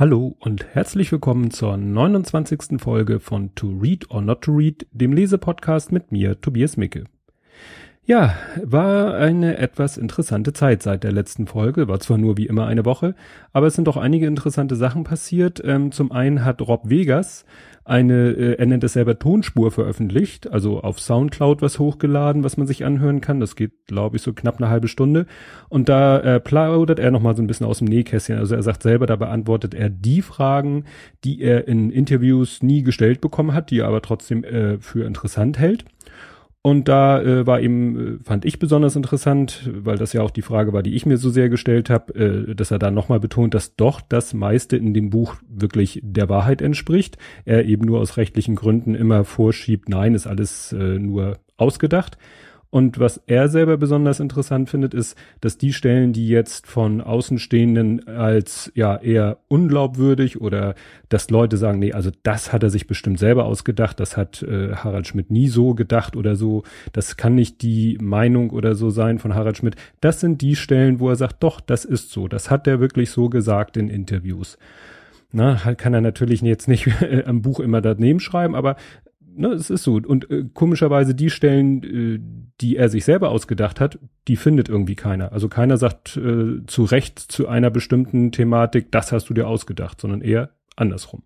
Hallo und herzlich willkommen zur 29. Folge von To Read or Not to Read, dem Lesepodcast mit mir, Tobias Micke. Ja, war eine etwas interessante Zeit seit der letzten Folge, war zwar nur wie immer eine Woche, aber es sind doch einige interessante Sachen passiert. Ähm, zum einen hat Rob Vegas eine, äh, er nennt es selber Tonspur veröffentlicht, also auf Soundcloud was hochgeladen, was man sich anhören kann. Das geht, glaube ich, so knapp eine halbe Stunde. Und da äh, plaudert er nochmal so ein bisschen aus dem Nähkästchen. Also er sagt selber, da beantwortet er die Fragen, die er in Interviews nie gestellt bekommen hat, die er aber trotzdem äh, für interessant hält. Und da äh, war eben, äh, fand ich besonders interessant, weil das ja auch die Frage war, die ich mir so sehr gestellt habe, äh, dass er da nochmal betont, dass doch das meiste in dem Buch wirklich der Wahrheit entspricht. Er eben nur aus rechtlichen Gründen immer vorschiebt, nein, ist alles äh, nur ausgedacht. Und was er selber besonders interessant findet, ist, dass die Stellen, die jetzt von Außenstehenden als ja eher unglaubwürdig oder dass Leute sagen, nee, also das hat er sich bestimmt selber ausgedacht, das hat äh, Harald Schmidt nie so gedacht oder so, das kann nicht die Meinung oder so sein von Harald Schmidt. Das sind die Stellen, wo er sagt, doch, das ist so, das hat er wirklich so gesagt in Interviews. Na, kann er natürlich jetzt nicht am Buch immer daneben schreiben, aber ne, es ist so. Und äh, komischerweise die Stellen, äh, die er sich selber ausgedacht hat, die findet irgendwie keiner. Also keiner sagt äh, zu Recht zu einer bestimmten Thematik, das hast du dir ausgedacht, sondern eher andersrum.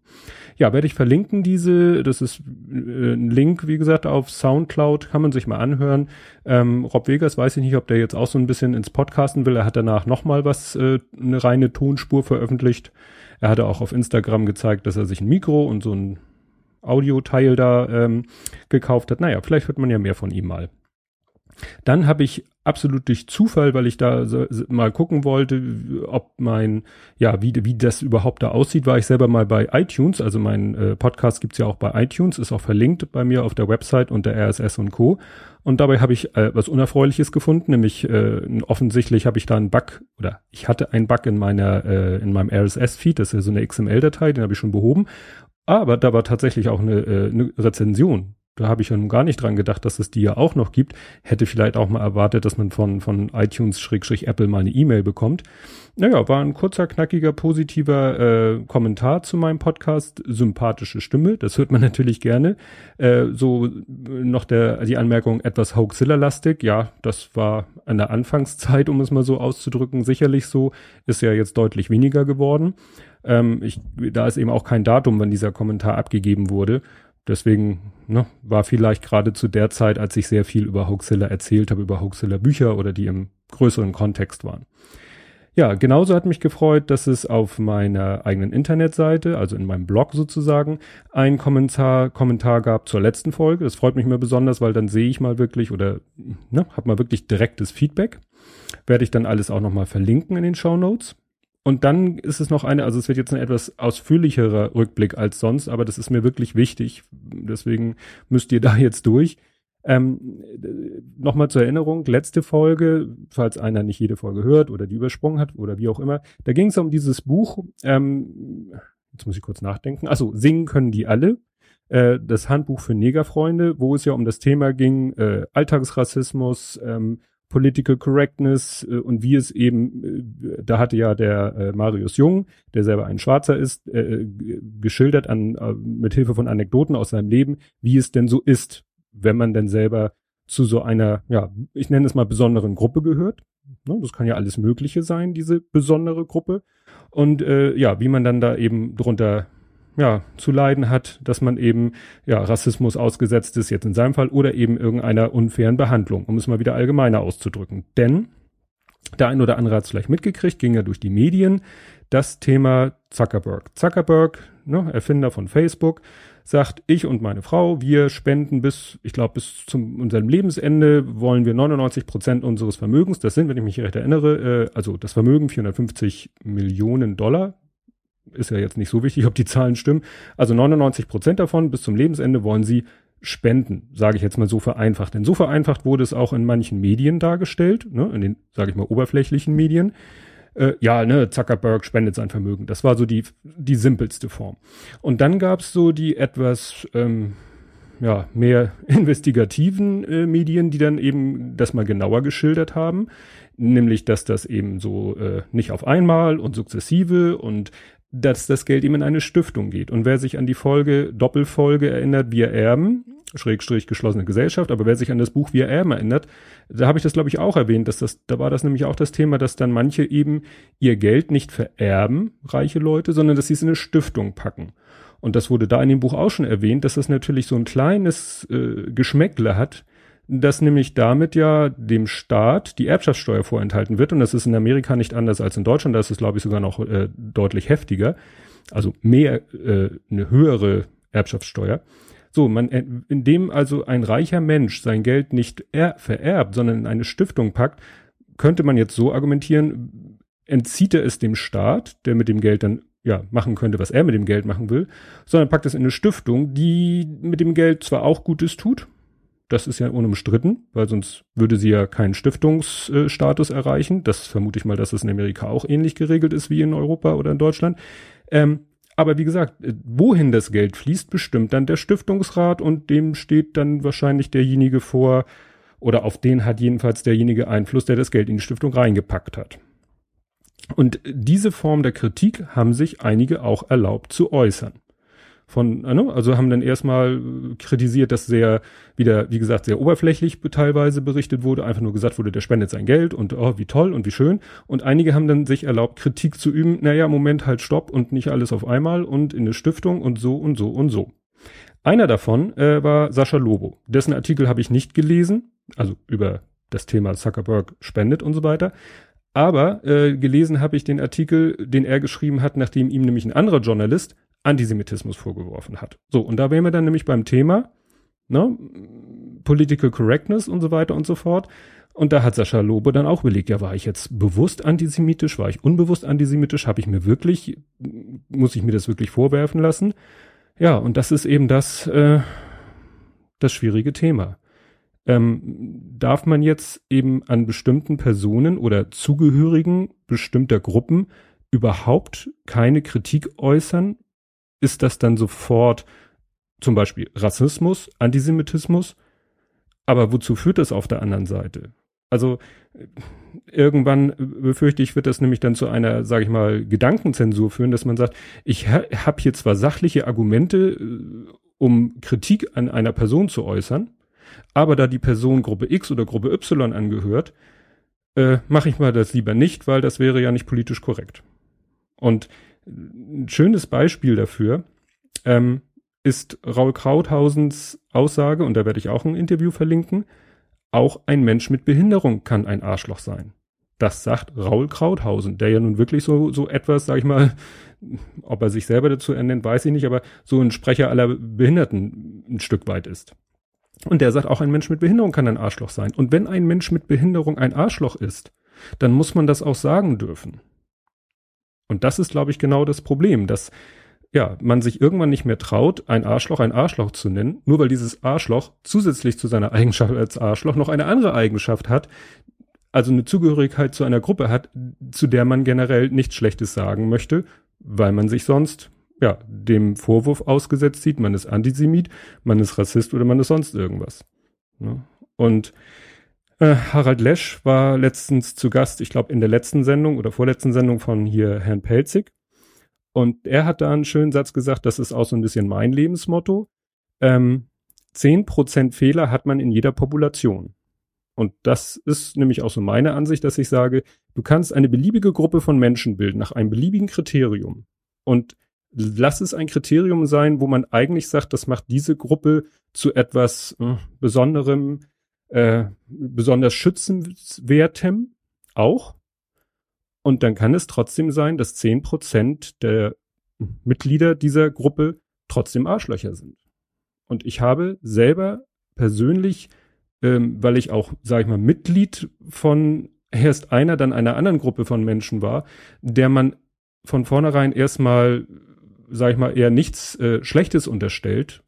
Ja, werde ich verlinken diese. Das ist äh, ein Link, wie gesagt, auf Soundcloud, kann man sich mal anhören. Ähm, Rob Vegas weiß ich nicht, ob der jetzt auch so ein bisschen ins Podcasten will. Er hat danach nochmal was, äh, eine reine Tonspur veröffentlicht. Er hatte auch auf Instagram gezeigt, dass er sich ein Mikro und so ein Audioteil da ähm, gekauft hat. Naja, vielleicht hört man ja mehr von ihm mal. Dann habe ich absolut durch Zufall, weil ich da so, mal gucken wollte, ob mein, ja, wie, wie das überhaupt da aussieht, war ich selber mal bei iTunes. Also mein äh, Podcast gibt's ja auch bei iTunes, ist auch verlinkt bei mir auf der Website unter RSS und Co. Und dabei habe ich äh, was Unerfreuliches gefunden, nämlich äh, offensichtlich habe ich da einen Bug oder ich hatte einen Bug in meiner äh, in meinem RSS-Feed, das ist ja so eine XML-Datei, den habe ich schon behoben aber da war tatsächlich auch eine, äh, eine Rezension. Da habe ich ja nun gar nicht dran gedacht, dass es die ja auch noch gibt. Hätte vielleicht auch mal erwartet, dass man von, von iTunes-Apple mal eine E-Mail bekommt. Naja, war ein kurzer, knackiger, positiver äh, Kommentar zu meinem Podcast. Sympathische Stimme, das hört man natürlich gerne. Äh, so noch der, die Anmerkung etwas Hoaxilla-lastig. Ja, das war an der Anfangszeit, um es mal so auszudrücken, sicherlich so. Ist ja jetzt deutlich weniger geworden. Ähm, ich, da ist eben auch kein Datum, wann dieser Kommentar abgegeben wurde. Deswegen ne, war vielleicht gerade zu der Zeit, als ich sehr viel über Hoaxilla erzählt habe, über Hoaxilla Bücher oder die im größeren Kontext waren. Ja, genauso hat mich gefreut, dass es auf meiner eigenen Internetseite, also in meinem Blog sozusagen, ein Kommentar, Kommentar gab zur letzten Folge. Das freut mich mir besonders, weil dann sehe ich mal wirklich oder ne, habe mal wirklich direktes Feedback. Werde ich dann alles auch nochmal verlinken in den Show Notes. Und dann ist es noch eine, also es wird jetzt ein etwas ausführlicherer Rückblick als sonst, aber das ist mir wirklich wichtig. Deswegen müsst ihr da jetzt durch. Ähm, Nochmal zur Erinnerung, letzte Folge, falls einer nicht jede Folge hört oder die übersprungen hat oder wie auch immer, da ging es um dieses Buch, ähm, jetzt muss ich kurz nachdenken, also singen können die alle, äh, das Handbuch für Negerfreunde, wo es ja um das Thema ging, äh, Alltagsrassismus, ähm, Political Correctness äh, und wie es eben, äh, da hatte ja der äh, Marius Jung, der selber ein Schwarzer ist, äh, geschildert an äh, mit Hilfe von Anekdoten aus seinem Leben, wie es denn so ist, wenn man denn selber zu so einer, ja, ich nenne es mal besonderen Gruppe gehört. Ne, das kann ja alles Mögliche sein, diese besondere Gruppe. Und äh, ja, wie man dann da eben drunter ja, zu leiden hat, dass man eben ja Rassismus ausgesetzt ist, jetzt in seinem Fall, oder eben irgendeiner unfairen Behandlung, um es mal wieder allgemeiner auszudrücken. Denn der ein oder andere hat es vielleicht mitgekriegt, ging ja durch die Medien, das Thema Zuckerberg. Zuckerberg, ne, Erfinder von Facebook, sagt, ich und meine Frau, wir spenden bis, ich glaube, bis zum unserem Lebensende wollen wir 99 Prozent unseres Vermögens, das sind, wenn ich mich recht erinnere, äh, also das Vermögen 450 Millionen Dollar, ist ja jetzt nicht so wichtig, ob die Zahlen stimmen. Also 99 Prozent davon bis zum Lebensende wollen sie spenden, sage ich jetzt mal so vereinfacht. Denn so vereinfacht wurde es auch in manchen Medien dargestellt, ne, in den, sage ich mal, oberflächlichen Medien. Äh, ja, ne, Zuckerberg spendet sein Vermögen. Das war so die, die simpelste Form. Und dann gab's so die etwas, ähm, ja, mehr investigativen äh, Medien, die dann eben das mal genauer geschildert haben. Nämlich, dass das eben so äh, nicht auf einmal und sukzessive und dass das Geld ihm in eine Stiftung geht. Und wer sich an die Folge, Doppelfolge erinnert, wir erben, Schrägstrich geschlossene Gesellschaft, aber wer sich an das Buch Wir erben erinnert, da habe ich das glaube ich auch erwähnt, dass das, da war das nämlich auch das Thema, dass dann manche eben ihr Geld nicht vererben, reiche Leute, sondern dass sie es in eine Stiftung packen. Und das wurde da in dem Buch auch schon erwähnt, dass das natürlich so ein kleines äh, Geschmäckle hat, dass nämlich damit ja dem Staat die Erbschaftssteuer vorenthalten wird. Und das ist in Amerika nicht anders als in Deutschland. Da ist es, glaube ich, sogar noch äh, deutlich heftiger. Also mehr, äh, eine höhere Erbschaftssteuer. So, man, äh, indem also ein reicher Mensch sein Geld nicht er, vererbt, sondern in eine Stiftung packt, könnte man jetzt so argumentieren, entzieht er es dem Staat, der mit dem Geld dann ja machen könnte, was er mit dem Geld machen will, sondern packt es in eine Stiftung, die mit dem Geld zwar auch Gutes tut, das ist ja unumstritten, weil sonst würde sie ja keinen Stiftungsstatus erreichen. Das vermute ich mal, dass es in Amerika auch ähnlich geregelt ist wie in Europa oder in Deutschland. Ähm, aber wie gesagt, äh, wohin das Geld fließt, bestimmt dann der Stiftungsrat und dem steht dann wahrscheinlich derjenige vor, oder auf den hat jedenfalls derjenige Einfluss, der das Geld in die Stiftung reingepackt hat. Und diese Form der Kritik haben sich einige auch erlaubt zu äußern von, äh, ne? also haben dann erstmal kritisiert, dass sehr wieder, wie gesagt, sehr oberflächlich teilweise berichtet wurde, einfach nur gesagt wurde, der spendet sein Geld und oh, wie toll und wie schön. Und einige haben dann sich erlaubt, Kritik zu üben, naja, Moment, halt stopp und nicht alles auf einmal und in eine Stiftung und so und so und so. Einer davon äh, war Sascha Lobo. Dessen Artikel habe ich nicht gelesen, also über das Thema Zuckerberg spendet und so weiter. Aber äh, gelesen habe ich den Artikel, den er geschrieben hat, nachdem ihm nämlich ein anderer Journalist Antisemitismus vorgeworfen hat. So, und da wären wir dann nämlich beim Thema, ne, Political Correctness und so weiter und so fort. Und da hat Sascha Lobe dann auch überlegt, ja, war ich jetzt bewusst antisemitisch, war ich unbewusst antisemitisch, habe ich mir wirklich, muss ich mir das wirklich vorwerfen lassen? Ja, und das ist eben das, äh, das schwierige Thema. Ähm, darf man jetzt eben an bestimmten Personen oder Zugehörigen bestimmter Gruppen überhaupt keine Kritik äußern, ist das dann sofort zum Beispiel Rassismus, Antisemitismus. Aber wozu führt das auf der anderen Seite? Also irgendwann befürchte ich, wird das nämlich dann zu einer, sage ich mal, Gedankenzensur führen, dass man sagt, ich ha habe hier zwar sachliche Argumente, äh, um Kritik an einer Person zu äußern, aber da die Person Gruppe X oder Gruppe Y angehört, äh, mache ich mal das lieber nicht, weil das wäre ja nicht politisch korrekt. Und ein schönes Beispiel dafür ähm, ist Raul Krauthausens Aussage, und da werde ich auch ein Interview verlinken, auch ein Mensch mit Behinderung kann ein Arschloch sein. Das sagt Raul Krauthausen, der ja nun wirklich so, so etwas, sag ich mal, ob er sich selber dazu ernennt, weiß ich nicht, aber so ein Sprecher aller Behinderten ein Stück weit ist. Und der sagt, auch ein Mensch mit Behinderung kann ein Arschloch sein. Und wenn ein Mensch mit Behinderung ein Arschloch ist, dann muss man das auch sagen dürfen. Und das ist, glaube ich, genau das Problem, dass ja, man sich irgendwann nicht mehr traut, ein Arschloch ein Arschloch zu nennen, nur weil dieses Arschloch zusätzlich zu seiner Eigenschaft als Arschloch noch eine andere Eigenschaft hat, also eine Zugehörigkeit zu einer Gruppe hat, zu der man generell nichts Schlechtes sagen möchte, weil man sich sonst ja dem Vorwurf ausgesetzt sieht, man ist Antisemit, man ist Rassist oder man ist sonst irgendwas. Ne? Und äh, Harald Lesch war letztens zu Gast, ich glaube in der letzten Sendung oder vorletzten Sendung von hier Herrn Pelzig. Und er hat da einen schönen Satz gesagt, das ist auch so ein bisschen mein Lebensmotto. Ähm, 10% Fehler hat man in jeder Population. Und das ist nämlich auch so meine Ansicht, dass ich sage, du kannst eine beliebige Gruppe von Menschen bilden nach einem beliebigen Kriterium. Und lass es ein Kriterium sein, wo man eigentlich sagt, das macht diese Gruppe zu etwas äh, Besonderem, äh, besonders schützenswertem auch. Und dann kann es trotzdem sein, dass zehn Prozent der Mitglieder dieser Gruppe trotzdem Arschlöcher sind. Und ich habe selber persönlich, ähm, weil ich auch, sage ich mal, Mitglied von erst einer, dann einer anderen Gruppe von Menschen war, der man von vornherein erstmal, sage ich mal, eher nichts äh, Schlechtes unterstellt,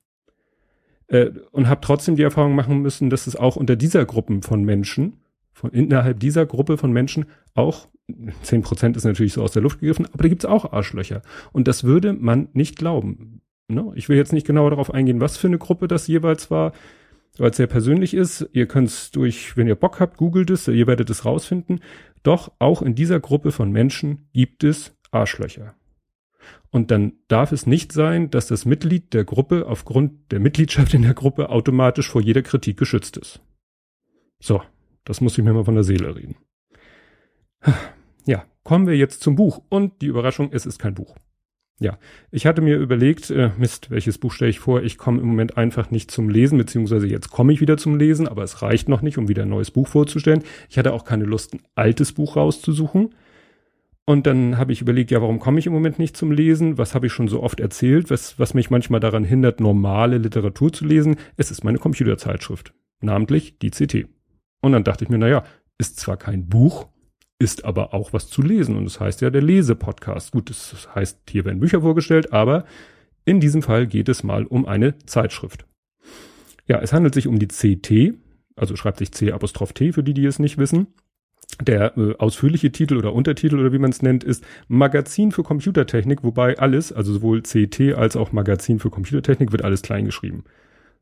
äh, und habe trotzdem die Erfahrung machen müssen, dass es auch unter dieser Gruppen von Menschen, von innerhalb dieser Gruppe von Menschen auch, zehn Prozent ist natürlich so aus der Luft gegriffen, aber da gibt's auch Arschlöcher. Und das würde man nicht glauben. Ne? Ich will jetzt nicht genauer darauf eingehen, was für eine Gruppe das jeweils war, weil es sehr persönlich ist. Ihr könnt es durch, wenn ihr Bock habt, googelt es, ihr werdet es rausfinden. Doch auch in dieser Gruppe von Menschen gibt es Arschlöcher. Und dann darf es nicht sein, dass das Mitglied der Gruppe aufgrund der Mitgliedschaft in der Gruppe automatisch vor jeder Kritik geschützt ist. So, das muss ich mir mal von der Seele reden. Ja, kommen wir jetzt zum Buch. Und die Überraschung, es ist kein Buch. Ja, ich hatte mir überlegt, äh, Mist, welches Buch stelle ich vor? Ich komme im Moment einfach nicht zum Lesen, beziehungsweise jetzt komme ich wieder zum Lesen, aber es reicht noch nicht, um wieder ein neues Buch vorzustellen. Ich hatte auch keine Lust, ein altes Buch rauszusuchen. Und dann habe ich überlegt, ja, warum komme ich im Moment nicht zum Lesen? Was habe ich schon so oft erzählt, was, was mich manchmal daran hindert, normale Literatur zu lesen? Es ist meine Computerzeitschrift, namentlich die CT. Und dann dachte ich mir, na ja, ist zwar kein Buch, ist aber auch was zu lesen. Und es das heißt ja der Lesepodcast. Gut, das heißt, hier werden Bücher vorgestellt, aber in diesem Fall geht es mal um eine Zeitschrift. Ja, es handelt sich um die CT, also schreibt sich C Apostroph T für die, die es nicht wissen. Der äh, ausführliche Titel oder Untertitel oder wie man es nennt, ist Magazin für Computertechnik, wobei alles, also sowohl CT als auch Magazin für Computertechnik, wird alles klein geschrieben.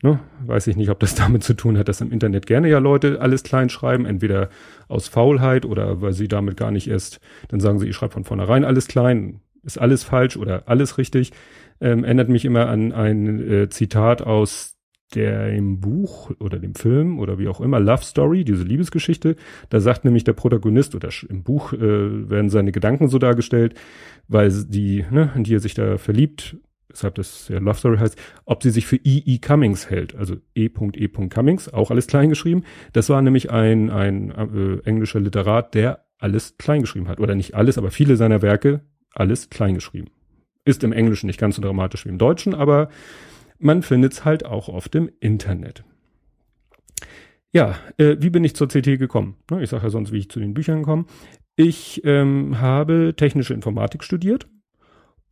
Ne? Weiß ich nicht, ob das damit zu tun hat, dass im Internet gerne ja Leute alles klein schreiben, entweder aus Faulheit oder weil sie damit gar nicht erst, dann sagen sie, ich schreibe von vornherein alles klein, ist alles falsch oder alles richtig. Ähm, erinnert mich immer an ein äh, Zitat aus dem Buch oder dem Film oder wie auch immer, Love Story, diese Liebesgeschichte, da sagt nämlich der Protagonist oder im Buch äh, werden seine Gedanken so dargestellt, weil die, ne, in die er sich da verliebt, weshalb das ja Love Story heißt, ob sie sich für E. E. Cummings hält, also E. E. Cummings, auch alles klein geschrieben. Das war nämlich ein, ein äh, englischer Literat, der alles klein geschrieben hat. Oder nicht alles, aber viele seiner Werke alles klein geschrieben. Ist im Englischen nicht ganz so dramatisch wie im Deutschen, aber man findet es halt auch oft im Internet. Ja, äh, wie bin ich zur CT gekommen? Ich sage ja sonst, wie ich zu den Büchern komme. Ich ähm, habe technische Informatik studiert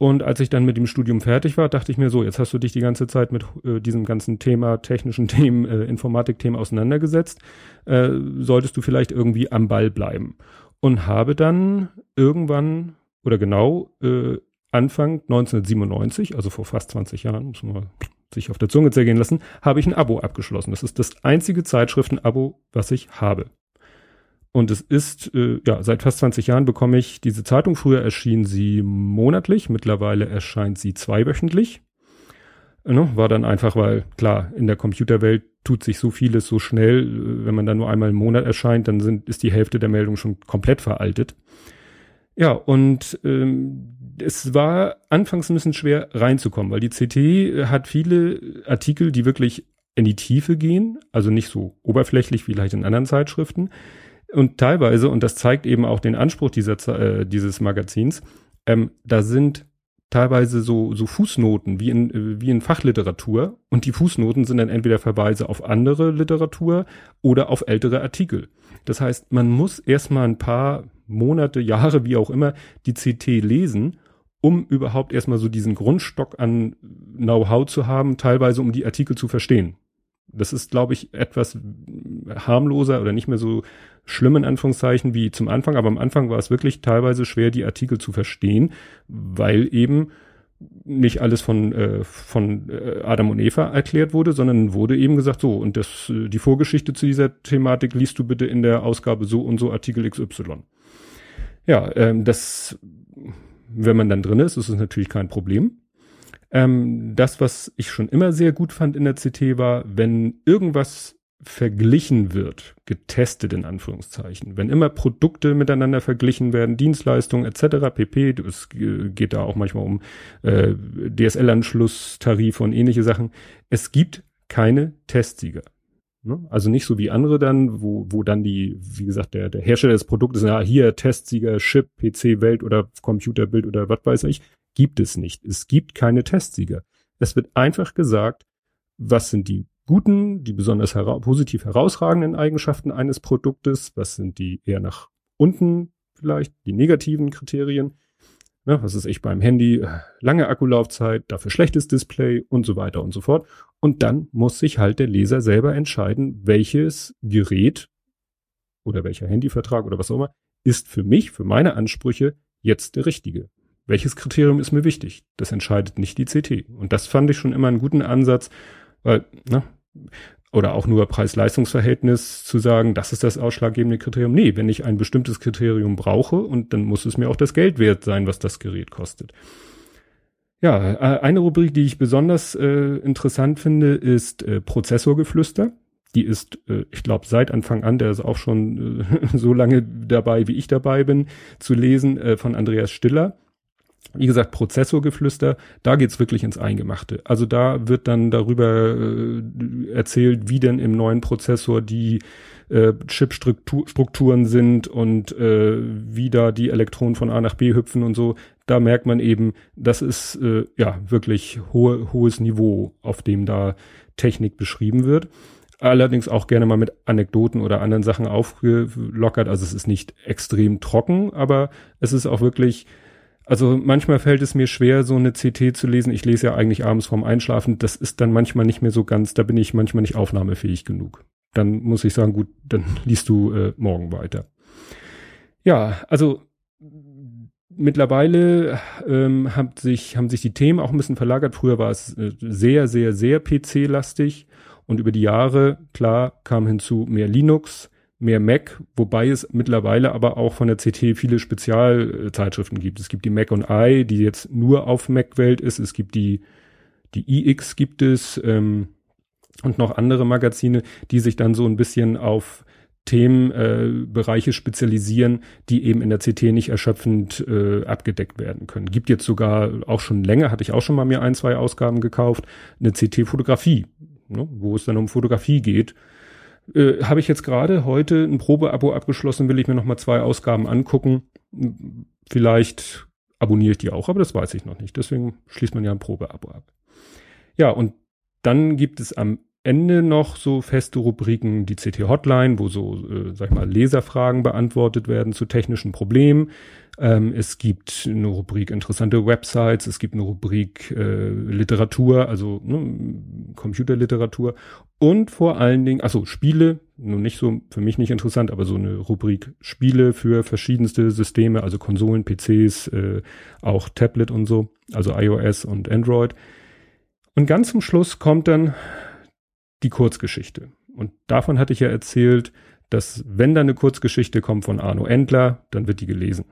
und als ich dann mit dem Studium fertig war, dachte ich mir so, jetzt hast du dich die ganze Zeit mit äh, diesem ganzen Thema, technischen Themen, äh, Informatikthemen auseinandergesetzt, äh, solltest du vielleicht irgendwie am Ball bleiben. Und habe dann irgendwann oder genau äh, Anfang 1997, also vor fast 20 Jahren, muss man sich auf der Zunge zergehen lassen, habe ich ein Abo abgeschlossen. Das ist das einzige Zeitschriften-Abo, was ich habe. Und es ist, äh, ja, seit fast 20 Jahren bekomme ich diese Zeitung. Früher erschien sie monatlich, mittlerweile erscheint sie zweiwöchentlich. Ne, war dann einfach, weil klar, in der Computerwelt tut sich so vieles so schnell, wenn man dann nur einmal im Monat erscheint, dann sind, ist die Hälfte der Meldung schon komplett veraltet. Ja, und ähm, es war anfangs ein bisschen schwer reinzukommen, weil die CT hat viele Artikel, die wirklich in die Tiefe gehen, also nicht so oberflächlich wie vielleicht in anderen Zeitschriften. Und teilweise, und das zeigt eben auch den Anspruch dieser, äh, dieses Magazins, ähm, da sind teilweise so, so Fußnoten wie in, wie in Fachliteratur und die Fußnoten sind dann entweder Verweise auf andere Literatur oder auf ältere Artikel. Das heißt, man muss erstmal ein paar Monate, Jahre, wie auch immer, die CT lesen um überhaupt erstmal so diesen Grundstock an Know-how zu haben, teilweise um die Artikel zu verstehen. Das ist, glaube ich, etwas harmloser oder nicht mehr so schlimm in Anführungszeichen wie zum Anfang, aber am Anfang war es wirklich teilweise schwer, die Artikel zu verstehen, weil eben nicht alles von, äh, von äh, Adam und Eva erklärt wurde, sondern wurde eben gesagt, so, und das, äh, die Vorgeschichte zu dieser Thematik liest du bitte in der Ausgabe so und so Artikel XY. Ja, ähm, das wenn man dann drin ist, ist es natürlich kein Problem. Ähm, das, was ich schon immer sehr gut fand in der CT war, wenn irgendwas verglichen wird, getestet in Anführungszeichen, wenn immer Produkte miteinander verglichen werden, Dienstleistungen etc. pp. Es geht da auch manchmal um äh, DSL-Anschluss, Tarife und ähnliche Sachen. Es gibt keine Testsieger. Ne? Also nicht so wie andere dann, wo, wo dann die, wie gesagt, der, der Hersteller des Produktes, ja, hier Testsieger, Chip, PC, Welt oder Computerbild oder was weiß ich, gibt es nicht. Es gibt keine Testsieger. Es wird einfach gesagt, was sind die guten, die besonders hera positiv herausragenden Eigenschaften eines Produktes, was sind die eher nach unten vielleicht, die negativen Kriterien Ne, was ist ich beim Handy? Äh, lange Akkulaufzeit, dafür schlechtes Display und so weiter und so fort. Und dann muss sich halt der Leser selber entscheiden, welches Gerät oder welcher Handyvertrag oder was auch immer ist für mich, für meine Ansprüche jetzt der richtige. Welches Kriterium ist mir wichtig? Das entscheidet nicht die CT. Und das fand ich schon immer einen guten Ansatz, weil, ne, oder auch nur Preis-Leistungs-Verhältnis zu sagen, das ist das ausschlaggebende Kriterium. Nee, wenn ich ein bestimmtes Kriterium brauche und dann muss es mir auch das Geld wert sein, was das Gerät kostet. Ja, äh, eine Rubrik, die ich besonders äh, interessant finde, ist äh, Prozessorgeflüster. Die ist, äh, ich glaube, seit Anfang an, der ist auch schon äh, so lange dabei, wie ich dabei bin, zu lesen, äh, von Andreas Stiller. Wie gesagt, Prozessorgeflüster, da geht's wirklich ins Eingemachte. Also da wird dann darüber äh, erzählt, wie denn im neuen Prozessor die äh, Chipstrukturen sind und äh, wie da die Elektronen von A nach B hüpfen und so. Da merkt man eben, das ist äh, ja wirklich hohe, hohes Niveau, auf dem da Technik beschrieben wird allerdings auch gerne mal mit Anekdoten oder anderen Sachen aufgelockert. Also es ist nicht extrem trocken, aber es ist auch wirklich, also manchmal fällt es mir schwer, so eine CT zu lesen. Ich lese ja eigentlich abends vorm Einschlafen. Das ist dann manchmal nicht mehr so ganz, da bin ich manchmal nicht aufnahmefähig genug. Dann muss ich sagen, gut, dann liest du äh, morgen weiter. Ja, also mittlerweile ähm, hat sich, haben sich die Themen auch ein bisschen verlagert. Früher war es äh, sehr, sehr, sehr PC-lastig. Und über die Jahre, klar, kam hinzu mehr Linux, mehr Mac, wobei es mittlerweile aber auch von der CT viele Spezialzeitschriften gibt. Es gibt die Mac und I, die jetzt nur auf Mac-Welt ist. Es gibt die, die iX gibt es ähm, und noch andere Magazine, die sich dann so ein bisschen auf Themenbereiche äh, spezialisieren, die eben in der CT nicht erschöpfend äh, abgedeckt werden können. Gibt jetzt sogar auch schon länger, hatte ich auch schon mal mir ein, zwei Ausgaben gekauft, eine CT-Fotografie ne, wo es dann um Fotografie geht. Äh, Habe ich jetzt gerade heute ein Probeabo abgeschlossen, will ich mir noch mal zwei Ausgaben angucken. Vielleicht abonniere ich die auch, aber das weiß ich noch nicht. Deswegen schließt man ja ein Probeabo ab. Ja, und dann gibt es am Ende noch so feste Rubriken, die CT Hotline, wo so, äh, sag ich mal, Leserfragen beantwortet werden zu technischen Problemen. Ähm, es gibt eine Rubrik interessante Websites, es gibt eine Rubrik äh, Literatur, also ne, Computerliteratur und vor allen Dingen, also Spiele, nun nicht so, für mich nicht interessant, aber so eine Rubrik Spiele für verschiedenste Systeme, also Konsolen, PCs, äh, auch Tablet und so, also iOS und Android. Und ganz zum Schluss kommt dann die Kurzgeschichte. Und davon hatte ich ja erzählt, dass wenn da eine Kurzgeschichte kommt von Arno Endler, dann wird die gelesen.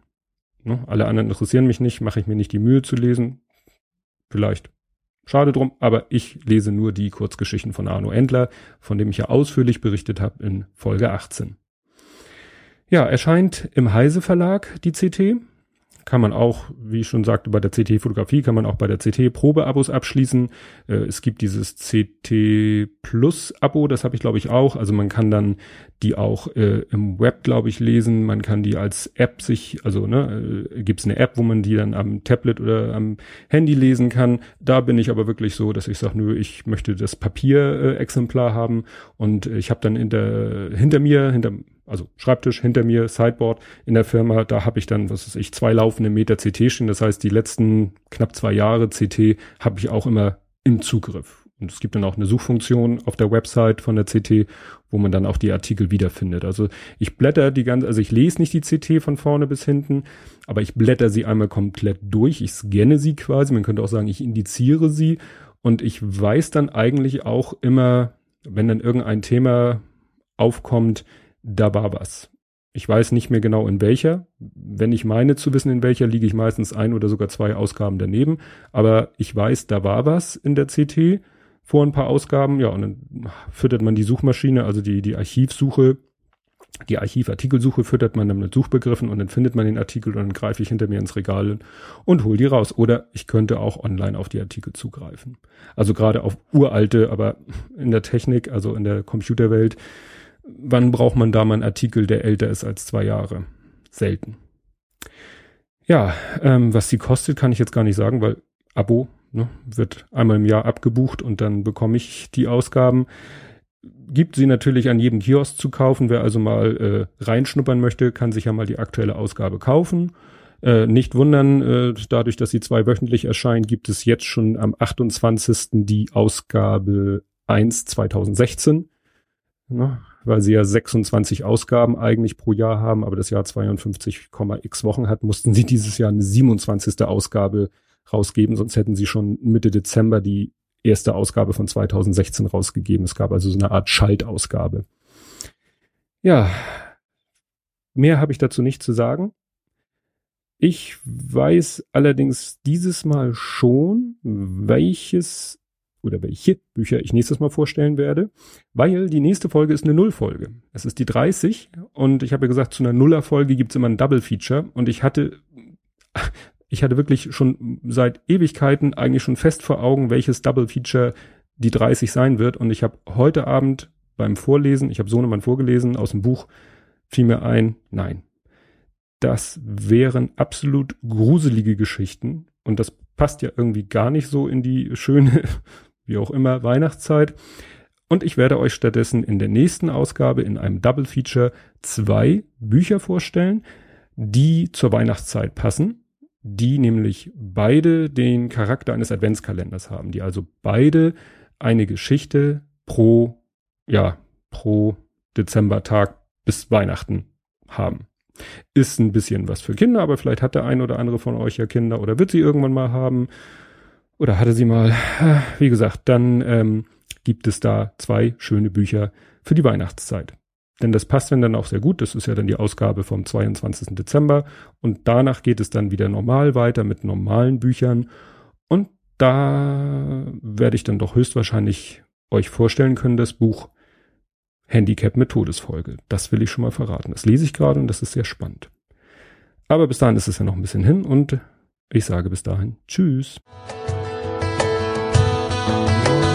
Ne? Alle anderen interessieren mich nicht, mache ich mir nicht die Mühe zu lesen. Vielleicht schade drum, aber ich lese nur die Kurzgeschichten von Arno Endler, von dem ich ja ausführlich berichtet habe in Folge 18. Ja, erscheint im Heise Verlag die CT kann man auch, wie ich schon sagte, bei der CT-Fotografie kann man auch bei der CT Probeabos abschließen. Äh, es gibt dieses CT Plus Abo, das habe ich glaube ich auch. Also man kann dann die auch äh, im Web, glaube ich, lesen. Man kann die als App sich, also ne, äh, gibt es eine App, wo man die dann am Tablet oder am Handy lesen kann. Da bin ich aber wirklich so, dass ich sage, nö, ich möchte das Papierexemplar haben und ich habe dann in der, hinter mir, hinter also Schreibtisch hinter mir, Sideboard in der Firma, da habe ich dann, was weiß ich, zwei laufende Meter CT stehen. Das heißt, die letzten knapp zwei Jahre CT habe ich auch immer im Zugriff. Und es gibt dann auch eine Suchfunktion auf der Website von der CT, wo man dann auch die Artikel wiederfindet. Also ich blätter die ganze, also ich lese nicht die CT von vorne bis hinten, aber ich blätter sie einmal komplett durch. Ich scanne sie quasi. Man könnte auch sagen, ich indiziere sie und ich weiß dann eigentlich auch immer, wenn dann irgendein Thema aufkommt, da war was. Ich weiß nicht mehr genau in welcher. Wenn ich meine zu wissen, in welcher, liege ich meistens ein oder sogar zwei Ausgaben daneben. Aber ich weiß, da war was in der CT vor ein paar Ausgaben. Ja, und dann füttert man die Suchmaschine, also die, die Archivsuche, die Archivartikelsuche füttert man dann mit Suchbegriffen und dann findet man den Artikel und dann greife ich hinter mir ins Regal und hol die raus. Oder ich könnte auch online auf die Artikel zugreifen. Also gerade auf uralte, aber in der Technik, also in der Computerwelt, wann braucht man da mal einen Artikel, der älter ist als zwei Jahre? Selten. Ja, ähm, was die kostet, kann ich jetzt gar nicht sagen, weil Abo ne, wird einmal im Jahr abgebucht und dann bekomme ich die Ausgaben. Gibt sie natürlich an jedem Kiosk zu kaufen. Wer also mal äh, reinschnuppern möchte, kann sich ja mal die aktuelle Ausgabe kaufen. Äh, nicht wundern, äh, dadurch, dass sie zwei wöchentlich erscheint, gibt es jetzt schon am 28. die Ausgabe 1 2016. Ne? Weil sie ja 26 Ausgaben eigentlich pro Jahr haben, aber das Jahr 52,x Wochen hat, mussten sie dieses Jahr eine 27. Ausgabe rausgeben, sonst hätten sie schon Mitte Dezember die erste Ausgabe von 2016 rausgegeben. Es gab also so eine Art Schaltausgabe. Ja, mehr habe ich dazu nicht zu sagen. Ich weiß allerdings dieses Mal schon, welches oder welche Bücher ich nächstes Mal vorstellen werde, weil die nächste Folge ist eine Nullfolge. Es ist die 30 und ich habe ja gesagt, zu einer Nullerfolge gibt's immer ein Double Feature und ich hatte ich hatte wirklich schon seit Ewigkeiten eigentlich schon fest vor Augen, welches Double Feature die 30 sein wird und ich habe heute Abend beim Vorlesen, ich habe Sohnemann vorgelesen aus dem Buch, fiel mir ein, nein, das wären absolut gruselige Geschichten und das passt ja irgendwie gar nicht so in die schöne wie auch immer, Weihnachtszeit. Und ich werde euch stattdessen in der nächsten Ausgabe in einem Double Feature zwei Bücher vorstellen, die zur Weihnachtszeit passen, die nämlich beide den Charakter eines Adventskalenders haben, die also beide eine Geschichte pro, ja, pro Dezembertag bis Weihnachten haben. Ist ein bisschen was für Kinder, aber vielleicht hat der ein oder andere von euch ja Kinder oder wird sie irgendwann mal haben oder hatte sie mal. Wie gesagt, dann ähm, gibt es da zwei schöne Bücher für die Weihnachtszeit. Denn das passt dann, dann auch sehr gut. Das ist ja dann die Ausgabe vom 22. Dezember. Und danach geht es dann wieder normal weiter mit normalen Büchern. Und da werde ich dann doch höchstwahrscheinlich euch vorstellen können, das Buch Handicap mit Todesfolge. Das will ich schon mal verraten. Das lese ich gerade und das ist sehr spannend. Aber bis dahin ist es ja noch ein bisschen hin und ich sage bis dahin Tschüss. Bye.